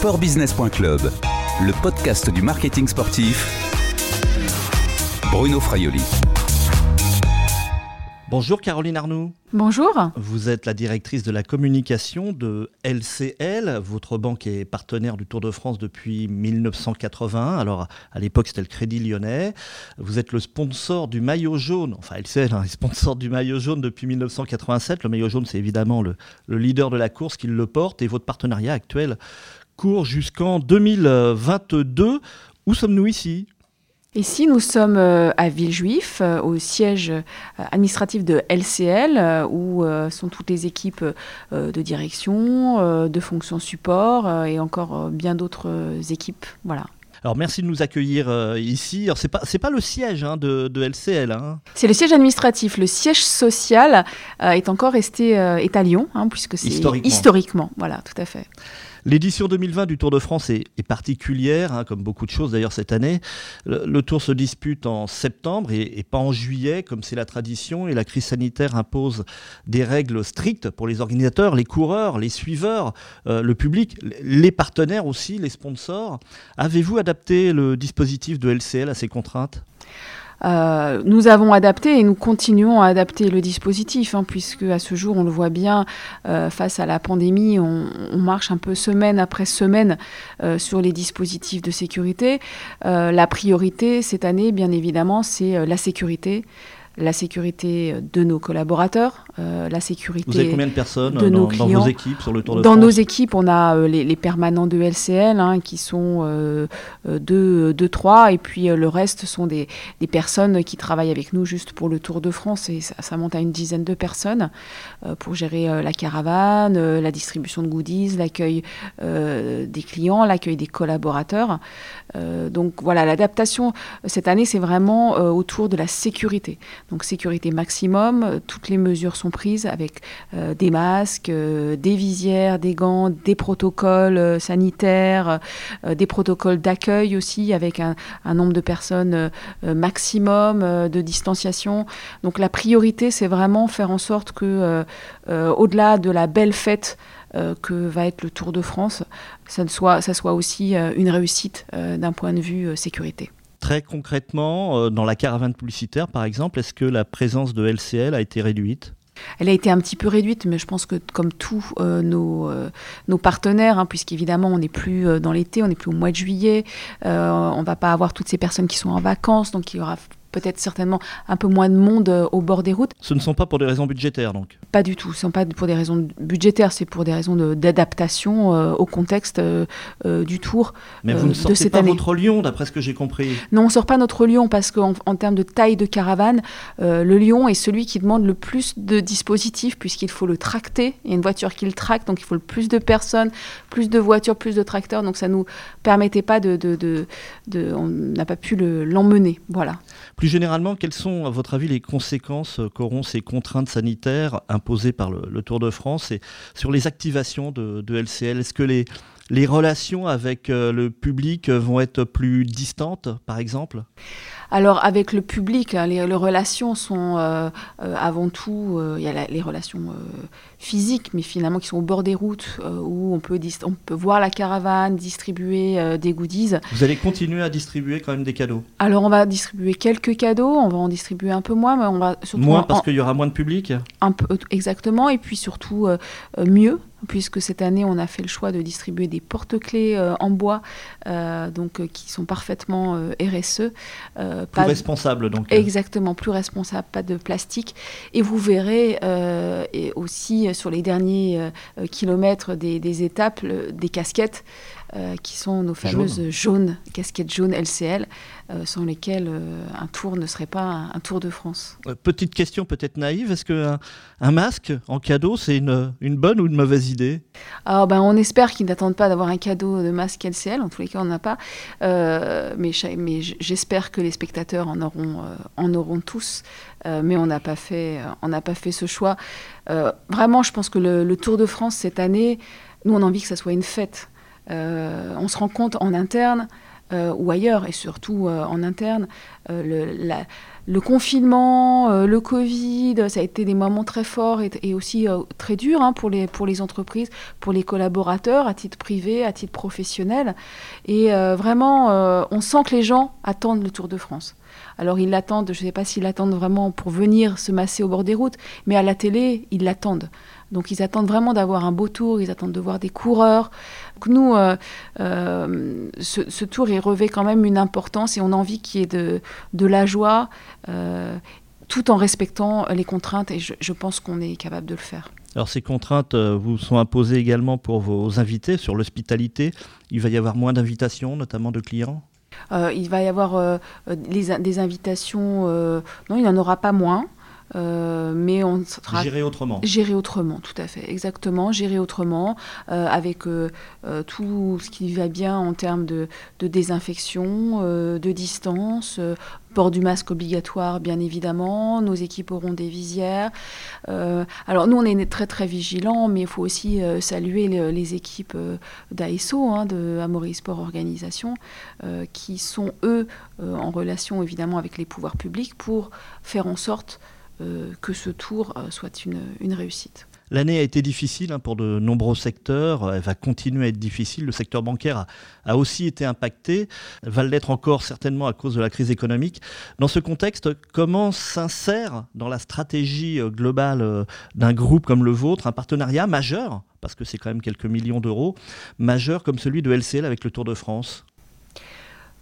Sportbusiness.club, le podcast du marketing sportif. Bruno Fraioli. Bonjour Caroline Arnoux. Bonjour. Vous êtes la directrice de la communication de LCL. Votre banque est partenaire du Tour de France depuis 1981. Alors à l'époque c'était le Crédit Lyonnais. Vous êtes le sponsor du maillot jaune. Enfin LCL hein, est sponsor du maillot jaune depuis 1987. Le maillot jaune c'est évidemment le, le leader de la course qui le porte et votre partenariat actuel court jusqu'en 2022. Où sommes-nous ici? Ici, nous sommes euh, à Villejuif, euh, au siège euh, administratif de LCL, où sont toutes les équipes de direction, de fonction support et encore bien d'autres équipes. Voilà. Alors merci de nous accueillir ici. Alors c'est pas c'est pas le siège hein, de, de, LCL. Hein. C'est le siège administratif. Le siège social est encore resté est à Lyon, hein, puisque c'est historiquement. historiquement. Voilà, tout à fait. L'édition 2020 du Tour de France est, particulière, hein, comme beaucoup de choses d'ailleurs cette année. Le, Tour se dispute en septembre et, pas en juillet, comme c'est la tradition, et la crise sanitaire impose des règles strictes pour les organisateurs, les coureurs, les suiveurs, euh, le public, les partenaires aussi, les sponsors. Avez-vous adapté le dispositif de LCL à ces contraintes? Euh, nous avons adapté et nous continuons à adapter le dispositif, hein, puisque à ce jour, on le voit bien, euh, face à la pandémie, on, marche un peu semaine après semaine euh, sur les dispositifs de sécurité. la priorité cette année, bien évidemment, c'est la sécurité la sécurité de nos collaborateurs, euh, la sécurité Vous avez combien de personnes de nos clients. dans vos équipes sur le Tour de Dans nos équipes, on a euh, les, permanents de LCL hein, qui sont 2, euh, 3 et puis le reste sont des, personnes qui travaillent avec nous juste pour le Tour de France et ça, monte à une dizaine de personnes pour gérer la caravane, la distribution de goodies, l'accueil des clients, l'accueil des collaborateurs. donc voilà, l'adaptation cette année, c'est vraiment autour de la sécurité. Donc sécurité maximum, euh, toutes les mesures sont prises avec euh, des masques, euh, des visières, des gants, des protocoles sanitaires, des protocoles d'accueil aussi avec un, nombre de personnes maximum de distanciation. Donc la priorité, c'est vraiment faire en sorte que, au-delà de la belle fête, que va être le Tour de France, ça soit, ça soit aussi une réussite d'un point de vue sécurité. Très concrètement, euh, dans la caravane publicitaire, par exemple, est-ce que la présence de LCL a été réduite? Elle a été un petit peu réduite, mais je pense que comme tous euh, nos, euh, nos, partenaires, hein, puisqu'évidemment on n'est plus dans l'été, on n'est plus au mois de juillet, on ne va pas avoir toutes ces personnes qui sont en vacances, donc il y aura peut-être certainement un peu moins de monde euh, au bord des routes. Ce ne sont pas pour des raisons budgétaires donc Pas du tout, ce ne sont pas pour des raisons budgétaires, c'est pour des raisons d'adaptation euh, au contexte euh, du tour Mais vous ne sortez pas votre lion d'après ce que j'ai compris Non, on ne sort pas notre lion parce qu'en en termes de taille de caravane, le lion est celui qui demande le plus de dispositifs puisqu'il faut le tracter. Il y a une voiture qui le tracte, donc il faut le plus de personnes, plus de voitures, plus de tracteurs. Donc ça ne nous permettait pas de... de, de, de on n'a pas pu l'emmener. voilà. Plus généralement, quelles sont, à votre avis, les conséquences qu'auront ces contraintes sanitaires imposées par le, Tour de France et sur les activations de, LCL Est-ce que les, les relations avec euh, le public vont être plus distantes, par exemple? Alors avec le public, hein, les, relations sont euh, euh, avant tout, euh, il y a les relations physiques, mais finalement qui sont au bord des routes, où on peut, on peut voir la caravane, distribuer des goodies. Vous allez continuer à distribuer quand même des cadeaux? Alors on va distribuer quelques cadeaux, on va en distribuer un peu moins, mais on va surtout... Moins parce qu'il y aura moins de public? Un peu, Exactement, et puis surtout mieux, puisque cette année on a fait le choix de distribuer des porte-clés en bois, donc qui sont parfaitement RSE. Euh, plus responsable donc. Exactement, plus responsable, pas de plastique. Et vous verrez euh, et aussi sur les derniers euh, kilomètres des, des étapes des casquettes euh, qui sont nos fameuses jaunes, casquettes jaunes LCL, euh, sans lesquelles euh, un tour ne serait pas un, tour de France. petite question peut-être naïve, est-ce qu'un un masque en cadeau, c'est une, une, bonne ou une mauvaise idée? Alors, ben, On espère qu'ils n'attendent pas d'avoir un cadeau de masque LCL, en tous les cas on n'a pas, mais, mais j'espère que les spectateurs en auront, en auront tous, mais on n'a pas, fait, on pas fait ce choix. vraiment, je pense que le, le Tour de France cette année, nous on a envie que ça soit une fête. Euh, on se rend compte en interne euh, ou ailleurs, et surtout euh, en interne, le confinement, le Covid, ça a été des moments très forts et, aussi très durs hein, pour, les, pour les entreprises, pour les collaborateurs, à titre privé, à titre professionnel. Et vraiment, on sent que les gens attendent le Tour de France. Alors ils l'attendent, je ne sais pas s'ils l'attendent vraiment pour venir se masser au bord des routes, mais à la télé, ils l'attendent. Donc ils attendent vraiment d'avoir un beau tour, ils attendent de voir des coureurs. Donc nous, euh, euh, ce, tour, il revêt quand même une importance et on a envie qu'il y ait de, de la joie, euh, tout en respectant les contraintes et je, pense qu'on est capable de le faire. Alors ces contraintes vous sont imposées également pour vos invités sur l'hospitalité. Il va y avoir moins d'invitations, notamment de clients? Il va y avoir des invitations, non, il n'y en aura pas moins. Euh, mais on sera gérer autrement. Gérer autrement, tout à fait, exactement. Gérer autrement, euh, avec euh, tout ce qui va bien en termes de, de désinfection, de distance, port du masque obligatoire, bien évidemment. Nos équipes auront des visières. alors nous, on est très très vigilants, mais il faut aussi saluer les, équipes d'ASO, hein, de Amaury Sport Organisation, qui sont eux en relation évidemment avec les pouvoirs publics pour faire en sorte que ce tour euh, soit une, réussite. L'année a été difficile hein, pour de nombreux secteurs, elle va continuer à être difficile. Le secteur bancaire a, aussi été impacté, va l'être encore certainement à cause de la crise économique. Dans ce contexte, comment s'insère dans la stratégie euh, globale d'un groupe comme le vôtre un partenariat majeur, parce que c'est quand même quelques millions d'euros, majeur comme celui de LCL avec le Tour de France?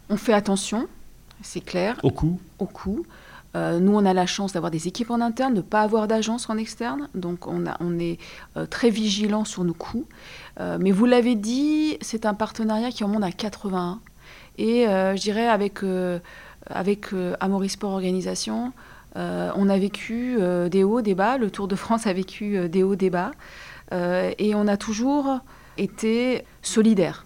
On fait attention, c'est clair. Au coût? Au coût. Euh, nous, on a la chance d'avoir des équipes en interne, de ne pas avoir d'agence en externe. Donc, on, est euh, très vigilant sur nos coûts. Euh, mais vous l'avez dit, c'est un partenariat qui remonte à 81. Et je dirais, avec, avec Amaury Sport Organisation, on a vécu des hauts, des bas. Le Tour de France a vécu des hauts, des bas. et on a toujours été solidaires,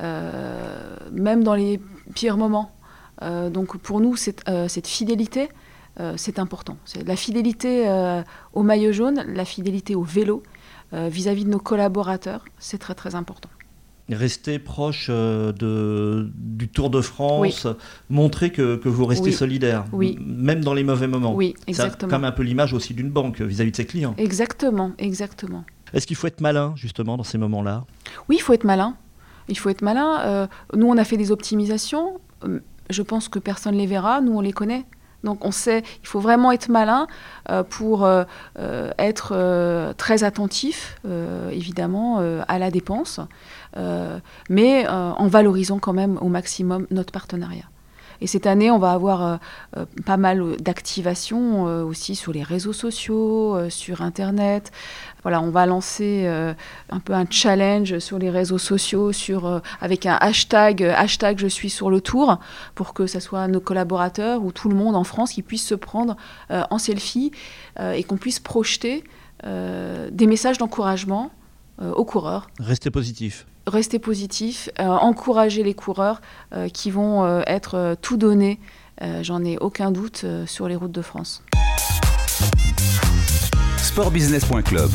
même dans les pires moments. Euh, donc pour nous, cette, euh, fidélité, euh, c'est important. C'est la fidélité au maillot jaune, la fidélité au vélo vis-à-vis de nos collaborateurs, c'est très très important rester proche de, du Tour de France, montrer que, vous restez solidaire, même dans les mauvais moments. Oui, exactement. C'est comme un peu l'image aussi d'une banque vis-à-vis de ses clients. Exactement, exactement. Est-ce qu'il faut être malin justement dans ces moments-là? Oui, il faut être malin. Il faut être malin. nous, on a fait des optimisations je pense que personne ne les verra, nous on les connaît. Donc on sait, il faut vraiment être malin euh, pour euh, euh, être très attentif, évidemment, à la dépense, mais en valorisant quand même au maximum notre partenariat. Et cette année, on va avoir pas mal d'activations aussi sur les réseaux sociaux, sur Internet, voilà, on va lancer euh, un peu un challenge sur les réseaux sociaux, sur, euh, avec un hashtag, euh, hashtag je suis sur le tour, pour que ce soit nos collaborateurs ou tout le monde en France qui puisse se prendre en selfie et qu'on puisse projeter des messages d'encouragement aux coureurs. Restez positif. Restez positif, encourager les coureurs qui vont être tout donnés, j'en ai aucun doute, sur les routes de France sportbusiness.club,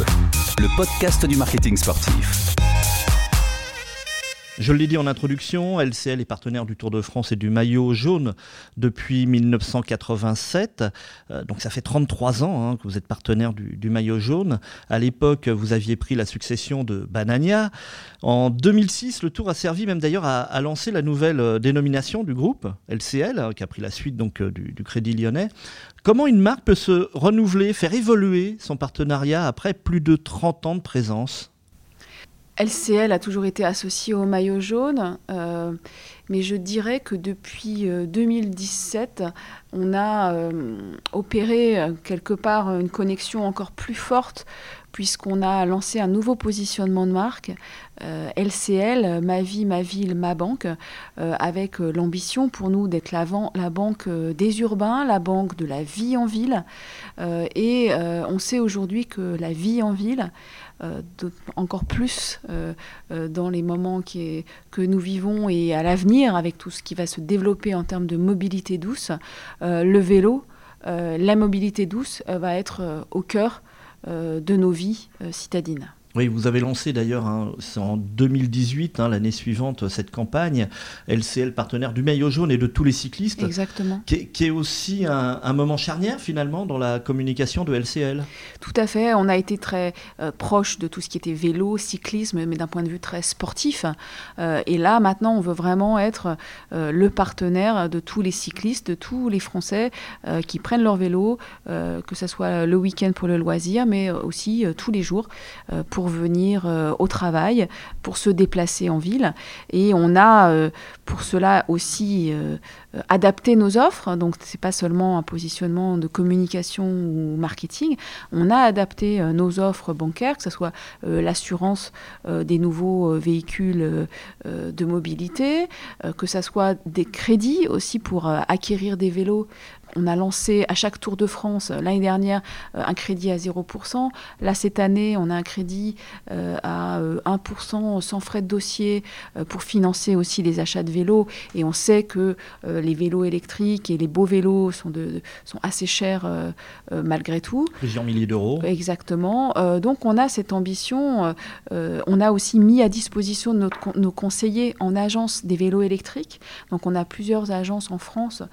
le podcast du marketing sportif. Je l'ai dit en introduction, LCL est partenaire du Tour de France et du maillot jaune depuis 1987. Euh, donc ça fait 33 ans hein, que vous êtes partenaire du, maillot jaune. À l'époque, vous aviez pris la succession de Banania. En 2006, le Tour a servi même d'ailleurs à, lancer la nouvelle euh, dénomination du groupe, LCL, hein, qui a pris la suite donc euh, du, du Crédit Lyonnais. Comment une marque peut se renouveler, faire évoluer son partenariat après plus de 30 ans de présence? LCL a toujours été associé au maillot jaune, euh, mais je dirais que depuis 2017, euh, on a euh, opéré quelque part une connexion encore plus forte puisqu'on a lancé un nouveau positionnement de marque, LCL, Ma vie, ma ville, ma banque, avec l'ambition pour nous d'être la, la, banque des urbains, la banque de la vie en ville. et on sait aujourd'hui que la vie en ville, euh, encore plus euh, euh, dans les moments que nous vivons et à l'avenir avec tout ce qui va se développer en termes de mobilité douce, le vélo, la mobilité douce va être au cœur de nos vies citadines. Oui, vous avez lancé d'ailleurs hein, en 2018, hein, l'année suivante, cette campagne LCL partenaire du maillot jaune et de tous les cyclistes. Exactement. Qui est, aussi un, moment charnière finalement dans la communication de LCL. Tout à fait. On a été très euh, proche de tout ce qui était vélo, cyclisme, mais d'un point de vue très sportif. Euh, et là, maintenant, on veut vraiment être euh, le partenaire de tous les cyclistes, de tous les Français qui prennent leur vélo, que ce soit le week-end pour le loisir, mais aussi tous les jours pour pour venir euh, au travail, pour se déplacer en ville. Et on a euh, pour cela aussi euh, adapté nos offres. Donc c'est pas seulement un positionnement de communication ou marketing. On a adapté nos offres bancaires, que ce soit l'assurance des nouveaux véhicules de mobilité, que ce soit des crédits aussi pour acquérir des vélos on a lancé à chaque Tour de France euh, l'année dernière euh, un crédit à 0%. Là, cette année, on a un crédit euh, à 1% sans frais de dossier pour financer aussi les achats de vélos. Et on sait que les vélos électriques et les beaux vélos sont, de, sont assez chers malgré tout. Plusieurs milliers d'euros. Exactement. donc on a cette ambition. on a aussi mis à disposition de nos conseillers en agence des vélos électriques. Donc on a plusieurs agences en France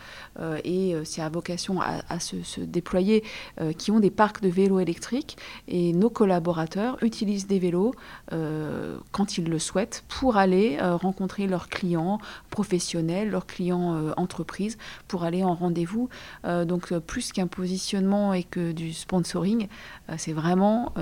et c'est vocation à, se, déployer, euh, qui ont des parcs de vélos électriques. Et nos collaborateurs utilisent des vélos euh, quand ils le souhaitent pour aller euh, rencontrer leurs clients professionnels, leurs clients entreprises, pour aller en rendez-vous. donc plus qu'un positionnement et que du sponsoring, c'est vraiment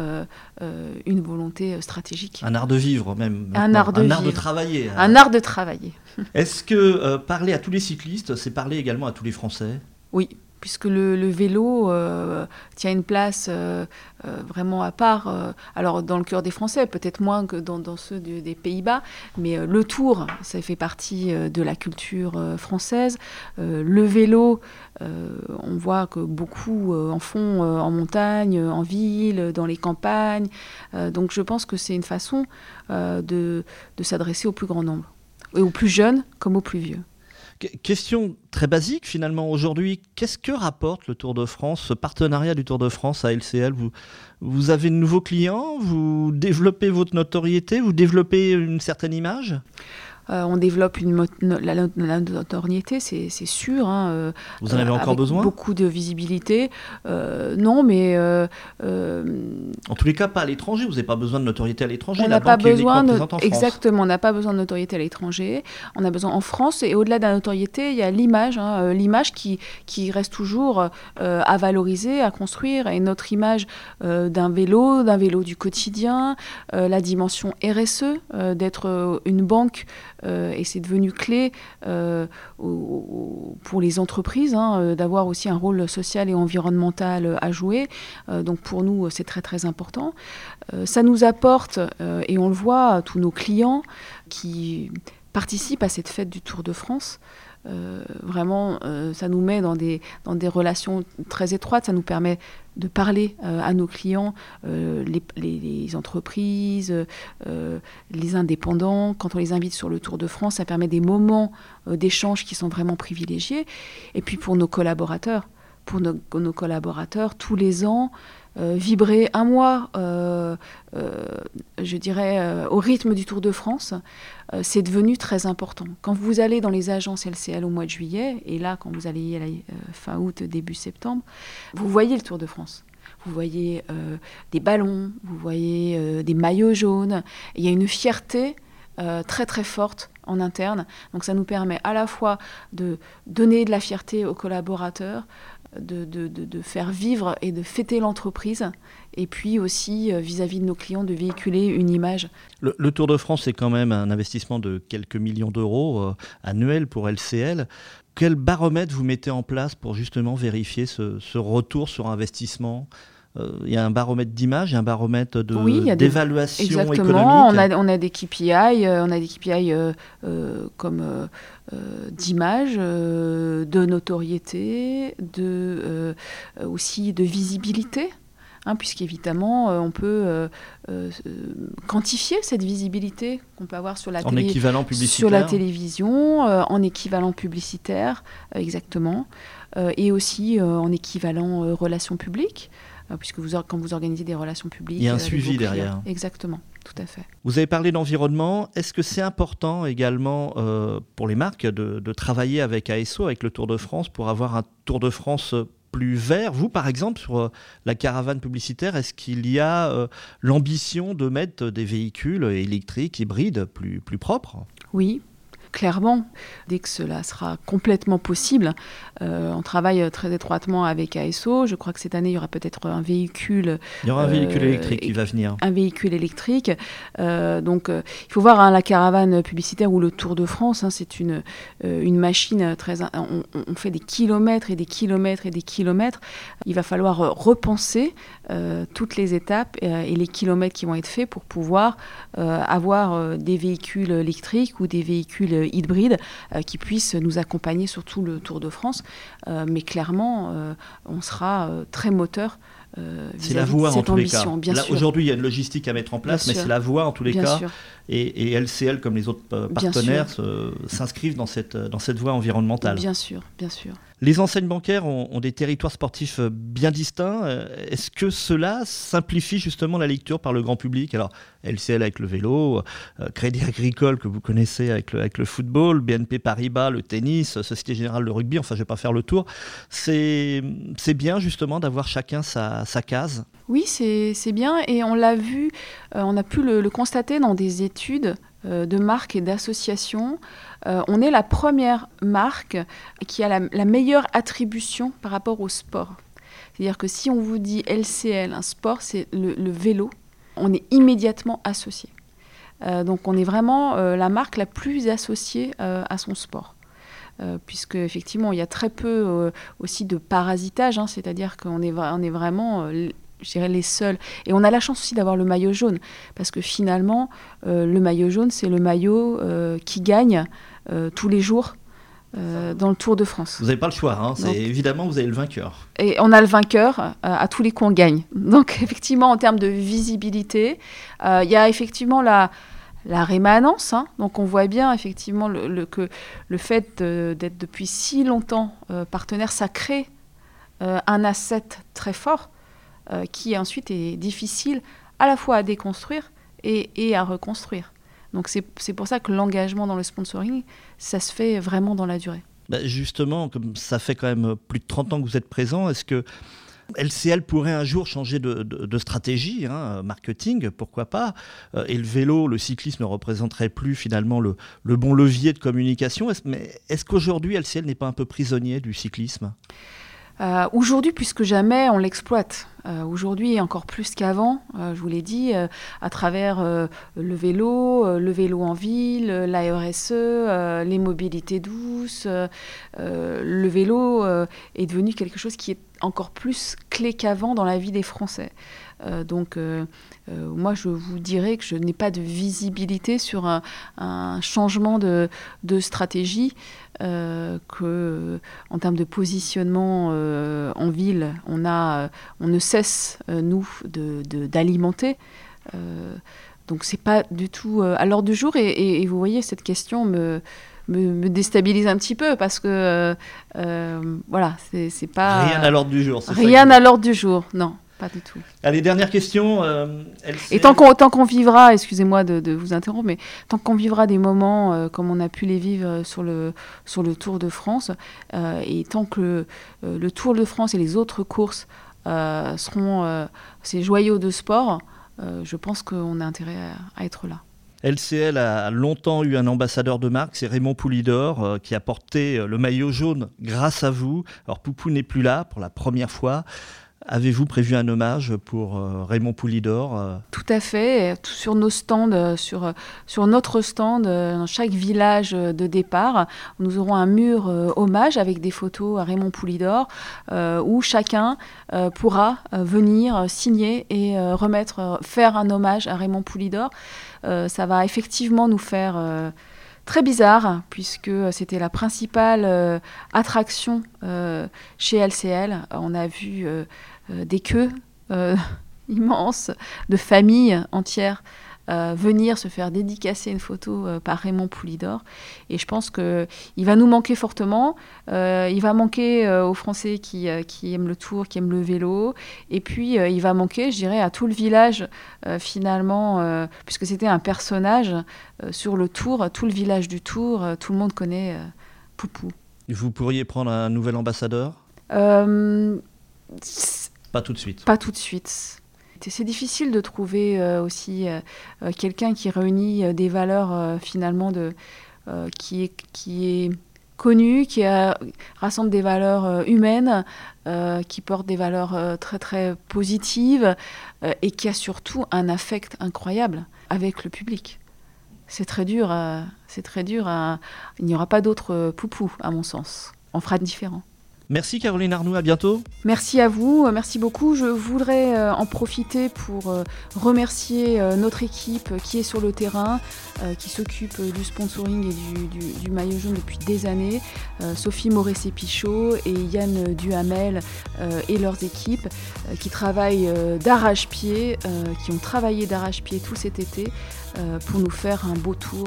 une volonté stratégique. Un art de vivre même. Un art de, un art de travailler. Un art de travailler. Est-ce que parler à tous les cyclistes, c'est parler également à tous les Français? Oui, puisque le, vélo euh, tient une place euh, euh, vraiment à part. alors dans le cœur des Français, peut-être moins que dans, ceux des Pays-Bas, mais le tour, ça fait partie de la culture française. le vélo, on voit que beaucoup en font en montagne, en ville, dans les campagnes. donc je pense que c'est une façon de s'adresser au plus grand nombre, et aux plus jeunes comme aux plus vieux. Question très basique finalement aujourd'hui, qu'est-ce que rapporte le Tour de France, ce partenariat du Tour de France à LCL vous, vous avez de nouveaux clients, vous développez votre notoriété, vous développez une certaine image? Euh, on développe une la, notoriété, c'est sûr. Hein, euh, Vous en avez encore besoin? Beaucoup de visibilité. Euh, non, mais. en tous les cas, pas à l'étranger. Vous n'avez pas besoin de notoriété à l'étranger. On n'a pas besoin. De... Exactement, on n'a pas besoin de notoriété à l'étranger. On a besoin en France. Et au-delà de la notoriété, il y a l'image. Hein, l'image qui, qui reste toujours à valoriser, à construire. Et notre image d'un vélo, d'un vélo du quotidien, la dimension RSE, d'être une banque euh, et c'est devenu clé euh, pour les entreprises hein, euh, d'avoir aussi un rôle social et environnemental à jouer. donc pour nous, c'est très très important. ça nous apporte, et on le voit, tous nos clients qui participent à cette fête du Tour de France. Euh, vraiment, euh, ça nous met dans des, dans des relations très étroites, ça nous permet de parler euh, à nos clients, les, les, entreprises, les indépendants. Quand on les invite sur le Tour de France, ça permet des moments d'échange qui sont vraiment privilégiés. Et puis pour nos collaborateurs, pour nos, collaborateurs, tous les ans, euh, vibrer un mois, euh, euh, je dirais, au rythme du Tour de France, c'est devenu très important. Quand vous allez dans les agences LCL au mois de juillet, et là, quand vous allez y aller fin août, début septembre, vous voyez le Tour de France vous voyez des ballons, vous voyez des maillots jaunes. Il y a une fierté très très forte en interne. Donc ça nous permet à la fois de donner de la fierté aux collaborateurs, de, faire vivre et de fêter l'entreprise, et puis aussi euh, vis-à-vis de nos clients de véhiculer une image. Le, Tour de France, c'est quand même un investissement de quelques millions d'euros euh, annuels pour LCL. Quel baromètre vous mettez en place pour justement vérifier ce, retour sur investissement? Il y a un baromètre d'image, un baromètre d'évaluation oui, économique. Exactement, on a, on a des KPI, on a des KPI comme euh, d'image, euh, de notoriété, de, euh, aussi de visibilité. Hein, puisqu'évidemment, on peut quantifier cette visibilité qu'on peut avoir sur la, sur la télévision, en équivalent publicitaire, exactement, et aussi en équivalent relations publiques. Puisque vous, quand vous organisez des relations publiques. Il y a un suivi derrière. Exactement. Tout à fait. Vous avez parlé d'environnement. Est-ce que c'est important également pour les marques de, de, travailler avec ASO, avec le Tour de France, pour avoir un Tour de France plus vert? Vous, par exemple, sur euh, la caravane publicitaire, est-ce qu'il y a euh, l'ambition de mettre des véhicules électriques, hybrides, plus, plus propres? Oui, clairement, dès que cela sera complètement possible. Euh, on travaille très étroitement avec ASO. Je crois que cette année, il y aura peut-être un véhicule. Il y aura un véhicule euh, électrique qui va venir. Un véhicule électrique. Euh, donc, il faut voir hein, la caravane publicitaire ou le Tour de France. Hein, c'est une, une machine très. On, on, fait des kilomètres et des kilomètres et des kilomètres. Il va falloir repenser toutes les étapes et les kilomètres qui vont être faits pour pouvoir avoir des véhicules électriques ou des véhicules hybride euh, qui puisse nous accompagner sur tout le Tour de France. Euh, mais clairement, euh, on sera très moteur c'est la voie en tous les cas. Aujourd'hui, il y a une logistique à mettre en place, mais c'est la voie en tous les cas. Et, et, LCL, comme les autres partenaires, s'inscrivent dans cette, dans cette voie environnementale. Bien sûr, bien sûr. Les enseignes bancaires ont, des territoires sportifs euh, bien distincts. Euh, est-ce que cela simplifie justement la lecture par le grand public? Alors, LCL avec le vélo, euh, Crédit Agricole que vous connaissez avec le, football, BNP Paribas, le tennis, Société Générale, le rugby, enfin je ne vais pas faire le tour. C'est bien justement d'avoir chacun sa, case? Oui, c'est bien et on l'a vu, on a pu le, constater dans des études de marques et d'associations. Euh, on est la première marque qui a la, meilleure attribution par rapport au sport. C'est-à-dire que si on vous dit LCL, un sport, c'est le, vélo, on est immédiatement associé. Euh, donc on est vraiment euh, la marque la plus associée à son sport. puisque effectivement il y a très peu aussi de parasitage, hein, c'est-à-dire qu'on est, on est vraiment je dirais les seuls. Et on a la chance aussi d'avoir le maillot jaune, parce que finalement, le maillot jaune, c'est le maillot qui gagne euh, tous les jours euh, dans le Tour de France. Vous n'avez pas le choix, hein. c'est évidemment vous avez le vainqueur. Et on a le vainqueur, euh, à tous les coups on gagne. Donc effectivement en termes de visibilité, il y a effectivement la, la rémanence. Hein. Donc on voit bien effectivement le, que le fait d'être depuis si longtemps partenaire, ça crée un asset très fort qui ensuite est difficile à la fois à déconstruire et à reconstruire. Donc c'est pour ça que l'engagement dans le sponsoring, ça se fait vraiment dans la durée. Bah, justement, comme ça fait quand même plus de 30 ans que vous êtes présent, est-ce que LCL pourrait un jour changer de, stratégie, hein, marketing, pourquoi pas euh, Et le vélo, le cyclisme ne représenterait plus finalement le, bon levier de communication. mais est-ce qu'aujourd'hui LCL n'est pas un peu prisonnier du cyclisme? Euh, aujourd'hui, plus que jamais, on l'exploite. Euh, aujourd'hui, encore plus qu'avant, euh, je vous l'ai dit, à travers le vélo, le vélo en ville, la RSE, les mobilités douces. le vélo est devenu quelque chose qui est encore plus clé qu'avant dans la vie des Français. Donc, moi, je vous dirais que je n'ai pas de visibilité sur un, changement de, de stratégie. Euh, que euh, en termes de positionnement euh, en ville, on, a, on ne cesse, nous, d'alimenter. De, donc c'est pas du tout à l'ordre du jour. Et, vous voyez, cette question me, me, déstabilise un petit peu parce que, voilà, c'est pas... Rien à l'ordre du jour. Rien à l'ordre du jour, non. Pas du tout. Allez, dernière question. Euh, et tant qu'on vivra, excusez-moi de, vous interrompre, mais tant qu'on vivra des moments euh, comme on a pu les vivre sur le, sur le Tour de France, euh, et tant que le, Tour de France et les autres courses seront ces joyaux de sport, je pense qu'on a intérêt à, être là. LCL a longtemps eu un ambassadeur de marque, c'est Raymond Poulidor, qui a porté le maillot jaune grâce à vous. Alors Poupou n'est plus là pour la première fois. Avez-vous prévu un hommage pour euh, Raymond Poulidor euh? Tout à fait. Sur nos stands, euh, sur, sur notre stand, dans chaque village de départ, nous aurons un mur hommage avec des photos à Raymond Poulidor où chacun pourra venir signer et remettre, faire un hommage à Raymond Poulidor. ça va effectivement nous faire très bizarre puisque c'était la principale attraction chez LCL. On a vu des queues euh, immenses de familles entières venir se faire dédicacer une photo par Raymond Poulidor. Et je pense qu'il va nous manquer fortement. il va manquer aux Français qui, qui, aiment le tour, qui aiment le vélo. Et puis, il va manquer, je dirais, à tout le village, finalement, puisque c'était un personnage sur le tour, tout le village du tour, tout le monde connaît Poupou. Vous pourriez prendre un nouvel ambassadeur? Euh, Pas tout de suite. Pas tout de suite. C'est difficile de trouver euh, aussi euh, quelqu'un qui réunit des valeurs finalement de, qui, est, qui est connu, qui rassemble des valeurs humaines, qui porte des valeurs très très positives et qui a surtout un affect incroyable avec le public c'est très dur. c'est très dur. il n'y aura pas d'autres poupou, à mon sens. On fera différent. Merci Caroline Arnoux, à bientôt. Merci à vous, merci beaucoup. Je voudrais euh, en profiter pour euh, remercier euh, notre équipe qui est sur le terrain, qui s'occupe du sponsoring et du, maillot jaune depuis des années, Sophie Moresset-Pichot et Yann Duhamel et leurs équipes qui travaillent d'arrache-pied, qui ont travaillé d'arrache-pied tout cet été pour nous faire un beau tour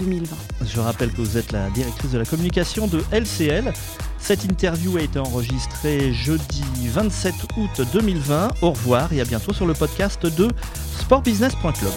2020. Je rappelle que vous êtes la directrice de la communication de LCL. Cette interview a été enregistrée jeudi 27 août 2020. Au revoir et à bientôt sur le podcast de sportbusiness.club.